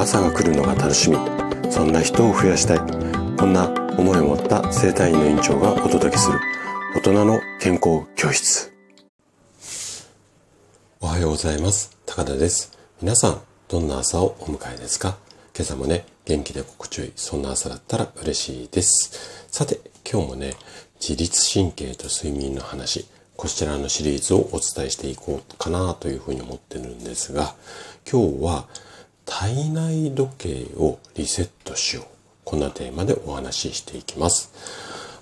朝が来るのが楽しみ。そんな人を増やしたい。こんな思いを持った生体院の院長がお届けする。大人の健康教室。おはようございます。高田です。皆さんどんな朝をお迎えですか？今朝もね元気で心地よい。そんな朝だったら嬉しいです。さて今日もね自律神経と睡眠の話。こちらのシリーズをお伝えしていこうかなというふうに思ってるんですが今日は体内時計をリセットしよう。こんなテーマでお話ししていきます。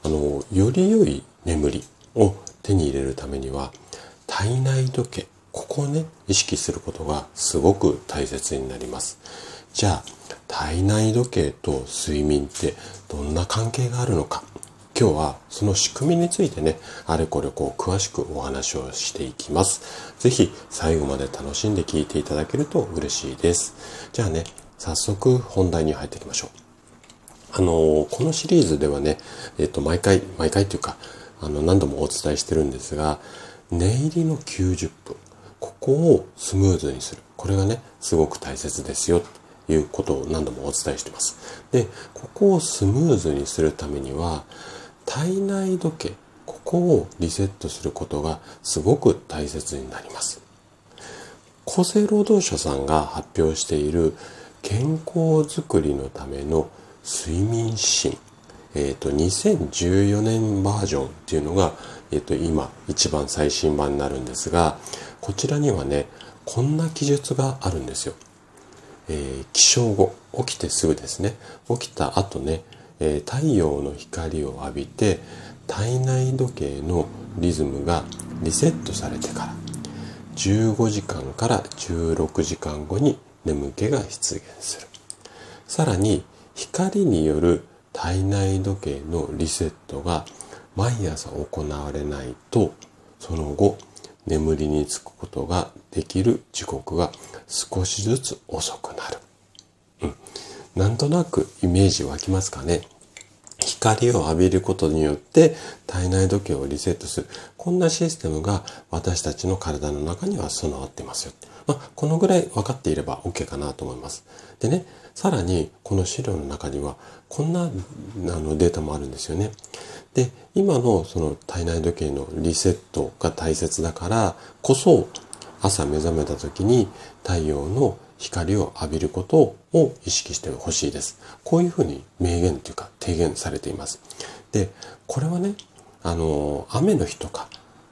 あの、より良い眠りを手に入れるためには、体内時計、ここをね、意識することがすごく大切になります。じゃあ、体内時計と睡眠ってどんな関係があるのか。今日はその仕組みについてね、あれこれこう詳しくお話をしていきます。ぜひ最後まで楽しんで聞いていただけると嬉しいです。じゃあね、早速本題に入っていきましょう。あのこのシリーズではね、えっ、と、毎回、毎回というか、あの、何度もお伝えしてるんですが、寝入りの90分、ここをスムーズにする。これがね、すごく大切ですよ。ということを何度もお伝えしてます。で、ここをスムーズにするためには、体内時計ここをリセットすることがすごく大切になります。厚生労働省さんが発表している健康づくりのための睡眠指針えっ、ー、と2014年バージョンっていうのが、えっ、ー、と今一番最新版になるんですがこちらにはねこんな記述があるんですよ、えー、起床後起きてすぐですね。起きた後ねえー、太陽の光を浴びて体内時計のリズムがリセットされてから15時間から16時間後に眠気が出現するさらに光による体内時計のリセットが毎朝行われないとその後眠りにつくことができる時刻が少しずつ遅くなる。うん。なんとなくイメージ湧きますかね光を浴びることによって体内時計をリセットする。こんなシステムが私たちの体の中には備わってますよ。まあ、このぐらい分かっていれば OK かなと思います。でね、さらにこの資料の中にはこんなあのデータもあるんですよね。で、今のその体内時計のリセットが大切だからこそ朝目覚めた時に太陽の光を浴びることを意識してほしいです。こういうふうに明言というか提言されています。で、これはね、あの、雨の日とか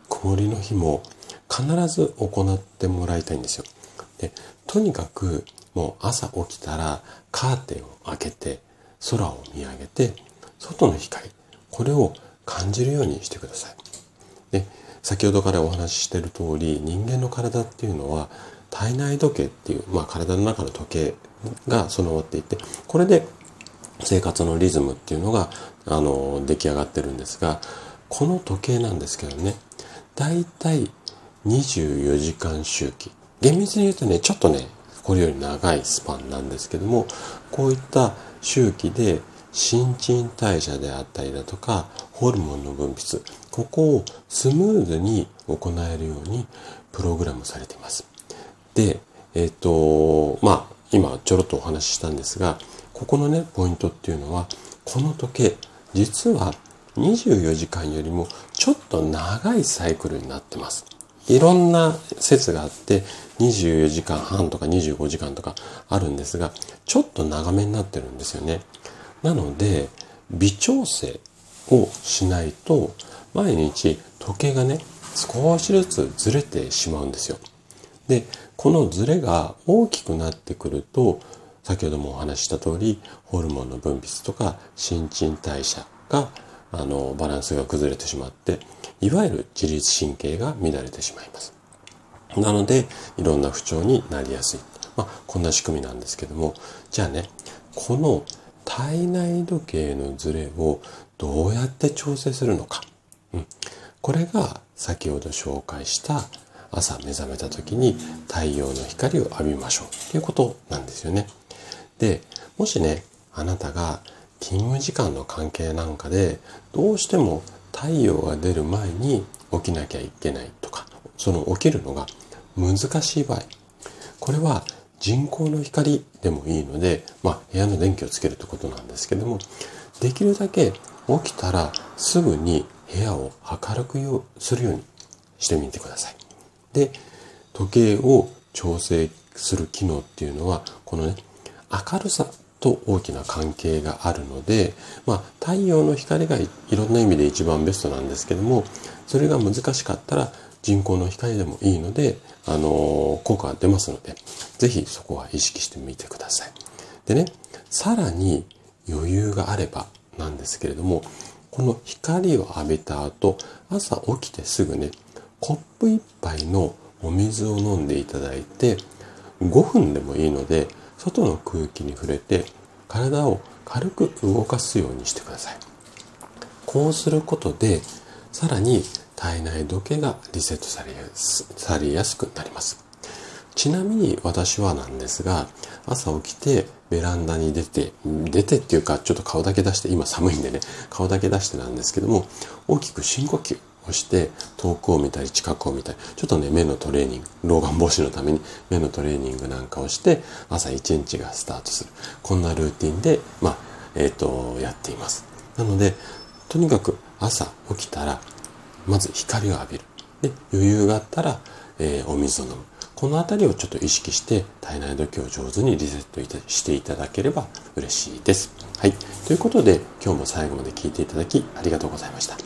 曇りの日も必ず行ってもらいたいんですよ。で、とにかくもう朝起きたらカーテンを開けて空を見上げて外の光、これを感じるようにしてください。で、先ほどからお話ししている通り人間の体っていうのは体内時計っていう、まあ、体の中の時計が備わっていてこれで生活のリズムっていうのがあの出来上がってるんですがこの時計なんですけどねだいたい24時間周期厳密に言うとねちょっとねこれより長いスパンなんですけどもこういった周期で新陳代謝であったりだとかホルモンの分泌ここをスムーズに行えるようにプログラムされています。で、えっ、ー、と、まあ、今ちょろっとお話ししたんですが、ここのね、ポイントっていうのは、この時計、実は24時間よりもちょっと長いサイクルになってます。いろんな説があって、24時間半とか25時間とかあるんですが、ちょっと長めになってるんですよね。なので、微調整をしないと、毎日時計がね、少しずつずれてしまうんですよ。で、このズレが大きくなってくると、先ほどもお話した通り、ホルモンの分泌とか新陳代謝が、あの、バランスが崩れてしまって、いわゆる自律神経が乱れてしまいます。なので、いろんな不調になりやすい。まあ、こんな仕組みなんですけども、じゃあね、この体内時計のズレをどうやって調整するのか。うん、これが先ほど紹介した朝目覚めた時に太陽の光を浴びましょうということなんですよね。で、もしね、あなたが勤務時間の関係なんかでどうしても太陽が出る前に起きなきゃいけないとか、その起きるのが難しい場合、これは人工の光でもいいので、まあ、部屋の電気をつけるってことなんですけども、できるだけ起きたらすぐに部屋を明るくするようにしてみてください。で、時計を調整する機能っていうのは、このね、明るさと大きな関係があるので、まあ、太陽の光がいろんな意味で一番ベストなんですけども、それが難しかったら人工の光でもいいので、あのー、効果が出ますので、ぜひそこは意識してみてください。でね、さらに余裕があればなんですけれども、この光を浴びた後、朝起きてすぐね、コップ一杯のお水を飲んでいただいて、5分でもいいので、外の空気に触れて体を軽く動かすようにしてください。こうすることで、さらに体内時計がリセットされやすされやすくなります。ちなみに私はなんですが、朝起きてベランダに出て、出てっていうかちょっと顔だけ出して、今寒いんでね、顔だけ出してなんですけども、大きく深呼吸をして遠くを見たり近くを見たり、ちょっとね、目のトレーニング、老眼防止のために目のトレーニングなんかをして朝一日がスタートする。こんなルーティンで、まあ、えっ、ー、と、やっています。なので、とにかく朝起きたら、まず光を浴びる。で、余裕があったら、えー、お水を飲む。この辺りをちょっと意識して体内時計を上手にリセットしていただければ嬉しいです。はい。ということで今日も最後まで聞いていただきありがとうございました。